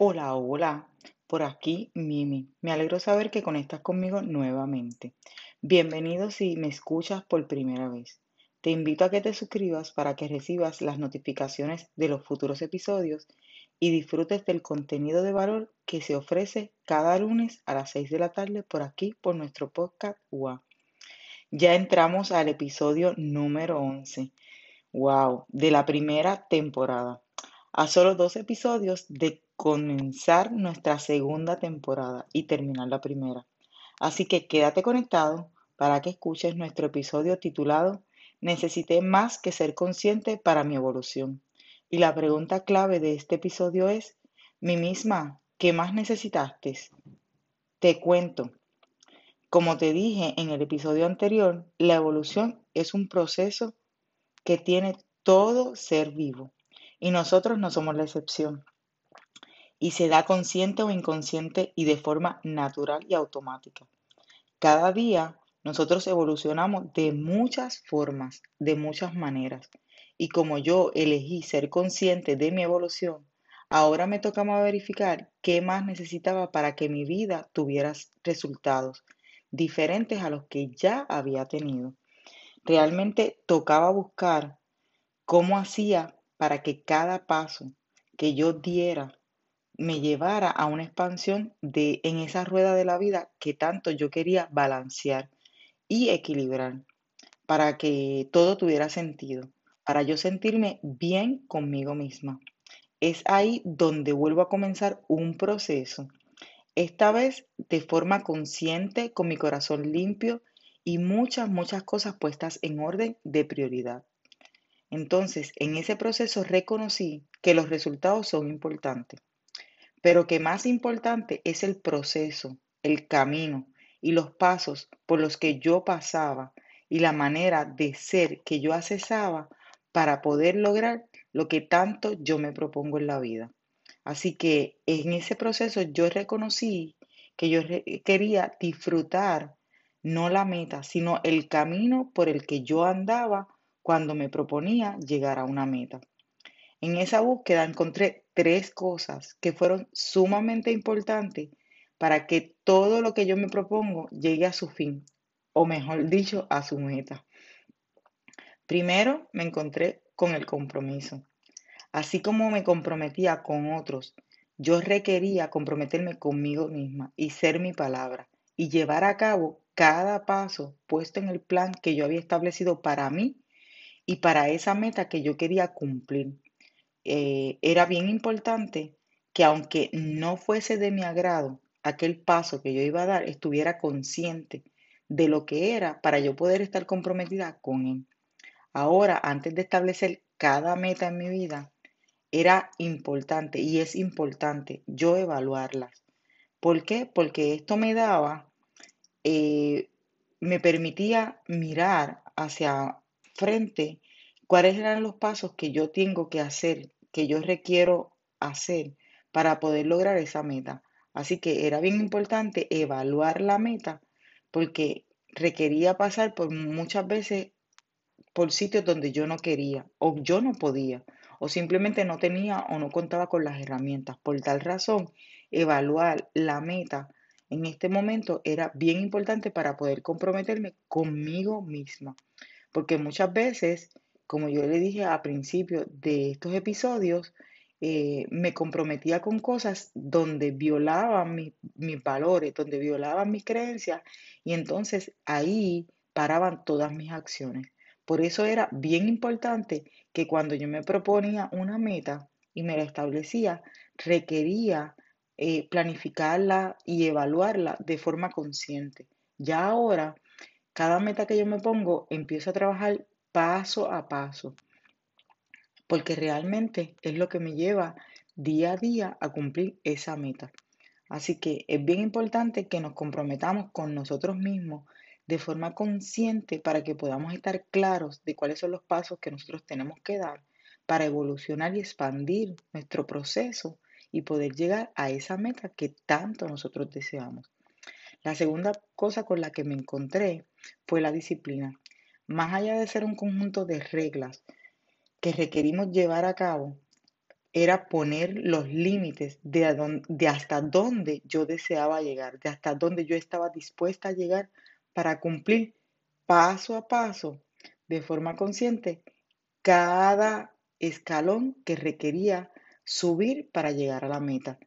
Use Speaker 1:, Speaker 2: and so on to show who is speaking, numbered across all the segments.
Speaker 1: Hola, hola, por aquí Mimi. Me alegro saber que conectas conmigo nuevamente. Bienvenido si me escuchas por primera vez. Te invito a que te suscribas para que recibas las notificaciones de los futuros episodios y disfrutes del contenido de valor que se ofrece cada lunes a las 6 de la tarde por aquí, por nuestro podcast UA. Ya entramos al episodio número 11. ¡Wow! De la primera temporada. A solo dos episodios de comenzar nuestra segunda temporada y terminar la primera. Así que quédate conectado para que escuches nuestro episodio titulado Necesité más que ser consciente para mi evolución. Y la pregunta clave de este episodio es, mi misma, ¿qué más necesitaste? Te cuento. Como te dije en el episodio anterior, la evolución es un proceso que tiene todo ser vivo y nosotros no somos la excepción y se da consciente o inconsciente y de forma natural y automática. Cada día nosotros evolucionamos de muchas formas, de muchas maneras. Y como yo elegí ser consciente de mi evolución, ahora me tocaba verificar qué más necesitaba para que mi vida tuviera resultados diferentes a los que ya había tenido. Realmente tocaba buscar cómo hacía para que cada paso que yo diera me llevara a una expansión de en esa rueda de la vida que tanto yo quería balancear y equilibrar para que todo tuviera sentido, para yo sentirme bien conmigo misma. Es ahí donde vuelvo a comenzar un proceso, esta vez de forma consciente, con mi corazón limpio y muchas, muchas cosas puestas en orden de prioridad. Entonces, en ese proceso reconocí que los resultados son importantes pero que más importante es el proceso, el camino y los pasos por los que yo pasaba y la manera de ser que yo accesaba para poder lograr lo que tanto yo me propongo en la vida. Así que en ese proceso yo reconocí que yo quería disfrutar no la meta, sino el camino por el que yo andaba cuando me proponía llegar a una meta. En esa búsqueda encontré tres cosas que fueron sumamente importantes para que todo lo que yo me propongo llegue a su fin, o mejor dicho, a su meta. Primero me encontré con el compromiso. Así como me comprometía con otros, yo requería comprometerme conmigo misma y ser mi palabra y llevar a cabo cada paso puesto en el plan que yo había establecido para mí y para esa meta que yo quería cumplir. Eh, era bien importante que aunque no fuese de mi agrado aquel paso que yo iba a dar, estuviera consciente de lo que era para yo poder estar comprometida con él. Ahora, antes de establecer cada meta en mi vida, era importante y es importante yo evaluarlas. ¿Por qué? Porque esto me daba, eh, me permitía mirar hacia frente cuáles eran los pasos que yo tengo que hacer, que yo requiero hacer para poder lograr esa meta. Así que era bien importante evaluar la meta porque requería pasar por muchas veces por sitios donde yo no quería o yo no podía o simplemente no tenía o no contaba con las herramientas. Por tal razón, evaluar la meta en este momento era bien importante para poder comprometerme conmigo misma. Porque muchas veces, como yo le dije al principio de estos episodios, eh, me comprometía con cosas donde violaban mis valores, donde violaban mis creencias y entonces ahí paraban todas mis acciones. Por eso era bien importante que cuando yo me proponía una meta y me la establecía, requería eh, planificarla y evaluarla de forma consciente. Ya ahora, cada meta que yo me pongo, empiezo a trabajar paso a paso, porque realmente es lo que me lleva día a día a cumplir esa meta. Así que es bien importante que nos comprometamos con nosotros mismos de forma consciente para que podamos estar claros de cuáles son los pasos que nosotros tenemos que dar para evolucionar y expandir nuestro proceso y poder llegar a esa meta que tanto nosotros deseamos. La segunda cosa con la que me encontré fue la disciplina. Más allá de ser un conjunto de reglas que requerimos llevar a cabo, era poner los límites de, hasta dónde yo deseaba llegar, de hasta dónde yo estaba dispuesta a llegar para cumplir paso a paso, de forma consciente, cada escalón que requería subir para llegar a la meta.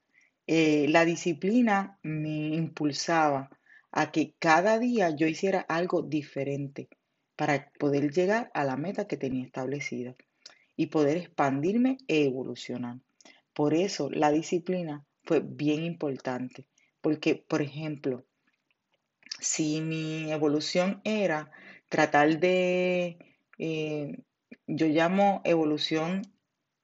Speaker 1: Eh, la disciplina me impulsaba a que cada día yo hiciera algo diferente para poder llegar a la meta que tenía establecida y poder expandirme e evolucionar. Por eso la disciplina fue bien importante, porque, por ejemplo, si mi evolución era tratar de, eh, yo llamo evolución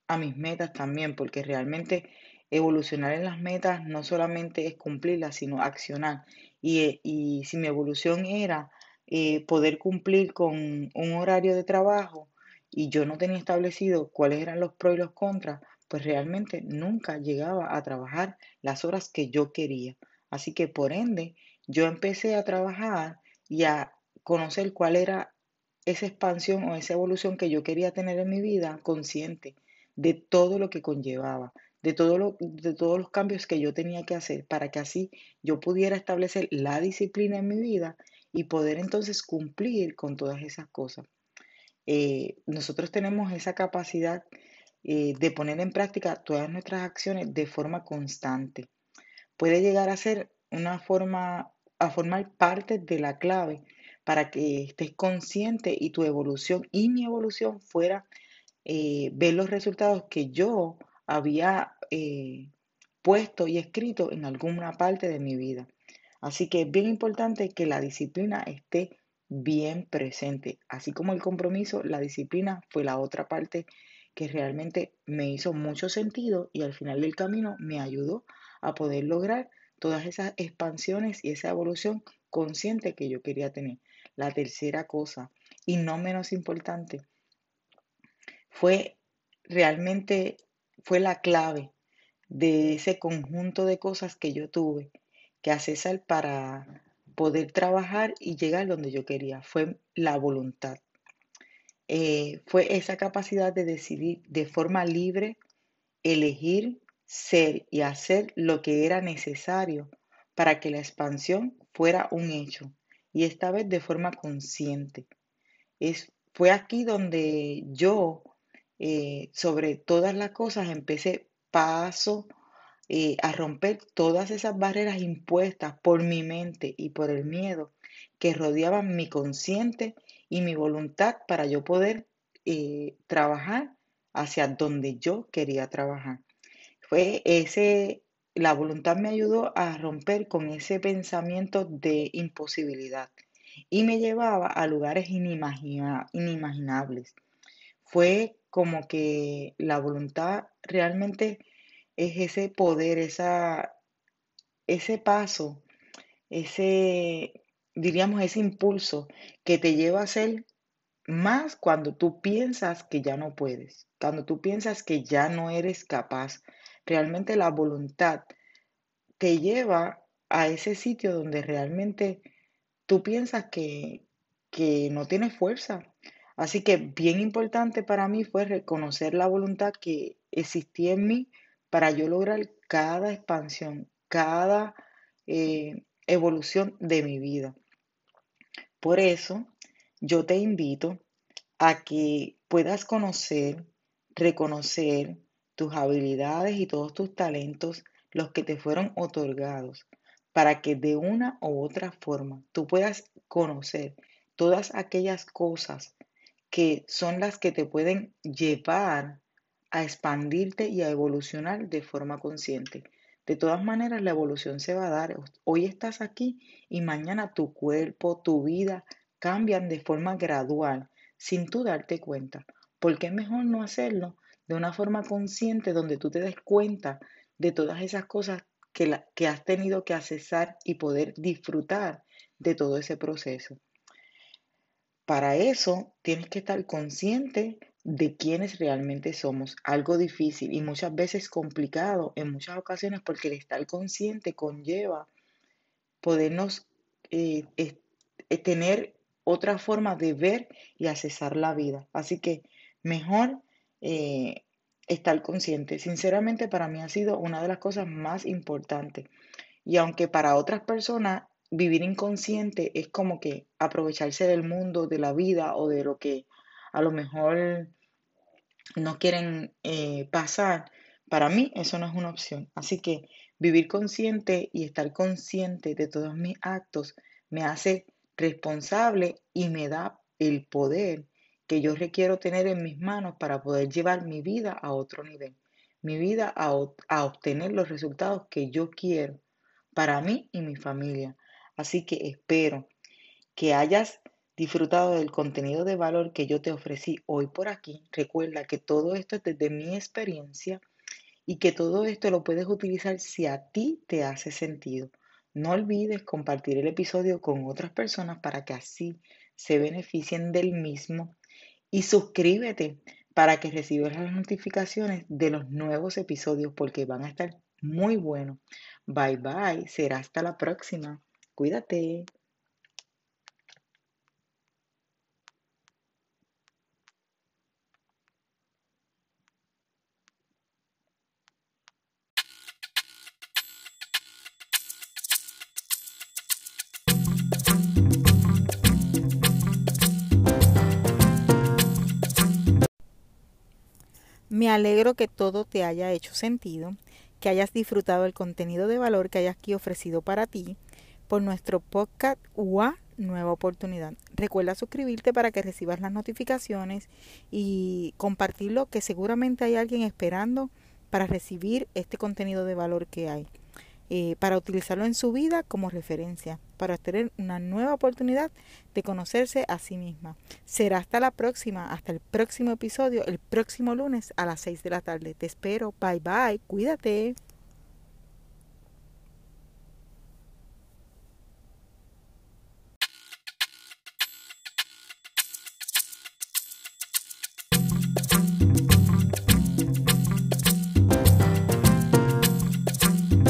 Speaker 1: a mis metas también, porque realmente evolucionar en las metas no solamente es cumplirlas, sino accionar. Y, eh, y si mi evolución era eh, poder cumplir con un horario de trabajo y yo no tenía establecido cuáles eran los pros y los contras, pues realmente nunca llegaba a trabajar las horas que yo quería. Así que por ende, yo empecé a trabajar y a conocer cuál era esa expansión o esa evolución que yo quería tener en mi vida consciente de todo lo que conllevaba, de, todo de todos los cambios que yo tenía que hacer para que así yo pudiera establecer la disciplina en mi vida y poder entonces cumplir con todas esas cosas. Eh, nosotros tenemos esa capacidad eh, de poner en práctica todas nuestras acciones de forma constante. Puede llegar a ser una forma a formar parte de la clave para que estés consciente y tu evolución y mi evolución fuera eh, ver los resultados que yo había puesto y escrito en alguna parte de mi vida. Así que es bien importante que la disciplina esté bien presente. Así como el compromiso, la disciplina fue la otra parte que realmente me hizo mucho sentido y al final del camino me ayudó a poder lograr todas esas expansiones y esa evolución consciente que yo quería tener. La tercera cosa, y no menos importante, fue realmente, fue la clave de ese conjunto de cosas que yo tuve que hacer para poder trabajar y llegar donde yo quería. Fue la voluntad. Eh, fue esa capacidad de decidir de forma libre, elegir ser y hacer lo que era necesario para que la expansión fuera un hecho, y esta vez de forma consciente. Es, fue aquí donde yo, eh, sobre todas las cosas, empecé paso eh, a romper todas esas barreras impuestas por mi mente y por el miedo que rodeaban mi consciente y mi voluntad para yo poder eh, trabajar hacia donde yo quería trabajar fue ese, la voluntad me ayudó a romper con ese pensamiento de imposibilidad y me llevaba a lugares inimaginables. Fue como que la voluntad realmente es ese poder, esa, ese paso, ese, diríamos, ese impulso que te lleva a hacer más cuando tú piensas que ya no puedes, cuando tú piensas que ya no eres capaz. Realmente la voluntad te lleva a ese sitio donde realmente tú piensas que, que no tienes fuerza. Así que bien importante para mí fue reconocer la voluntad que existía en mí para yo lograr cada expansión, cada eh, evolución de mi vida. Por eso, yo te invito a que puedas conocer, reconocer tus habilidades y todos tus talentos, los que te fueron otorgados, para que de una u otra forma tú puedas conocer todas aquellas cosas que son las que te pueden llevar a expandirte y a evolucionar de forma consciente. De todas maneras, la evolución se va a dar. Hoy estás aquí y mañana tu cuerpo, tu vida cambian de forma gradual sin tú darte cuenta. Porque es mejor no hacerlo de una forma consciente donde tú te des cuenta de todas esas cosas que, que has tenido que accesar y poder disfrutar de todo ese proceso. Para eso tienes que estar consciente de quiénes realmente somos. Algo difícil y muchas veces complicado en muchas ocasiones porque el estar consciente conlleva podernos eh, eh, tener otra forma de ver y accesar la vida. Así que mejor eh, estar consciente. Sinceramente para mí ha sido una de las cosas más importantes. Y aunque para otras personas vivir inconsciente es como que aprovecharse del mundo, de la vida o de lo que a lo mejor no quieren eh, pasar, para mí eso no es una opción. Así que vivir consciente y estar consciente de todos mis actos me hace responsable y me da el poder que yo requiero tener en mis manos para poder llevar mi vida a otro nivel, mi vida a, a obtener los resultados que yo quiero para mí y mi familia. Así que espero que hayas disfrutado del contenido de valor que yo te ofrecí hoy por aquí. Recuerda que todo esto es desde mi experiencia y que todo esto lo puedes utilizar si a ti te hace sentido. No olvides compartir el episodio con otras personas para que así se beneficien del mismo y suscríbete para que recibas las notificaciones de los nuevos episodios porque van a estar muy buenos. Bye bye, será hasta la próxima. Cuídate.
Speaker 2: Me alegro que todo te haya hecho sentido, que hayas disfrutado el contenido de valor que hayas aquí ofrecido para ti por nuestro podcast UA Nueva Oportunidad. Recuerda suscribirte para que recibas las notificaciones y compartirlo que seguramente hay alguien esperando para recibir este contenido de valor que hay. Eh, para utilizarlo en su vida como referencia, para tener una nueva oportunidad de conocerse a sí misma. Será hasta la próxima, hasta el próximo episodio, el próximo lunes a las 6 de la tarde. Te espero. Bye bye. Cuídate.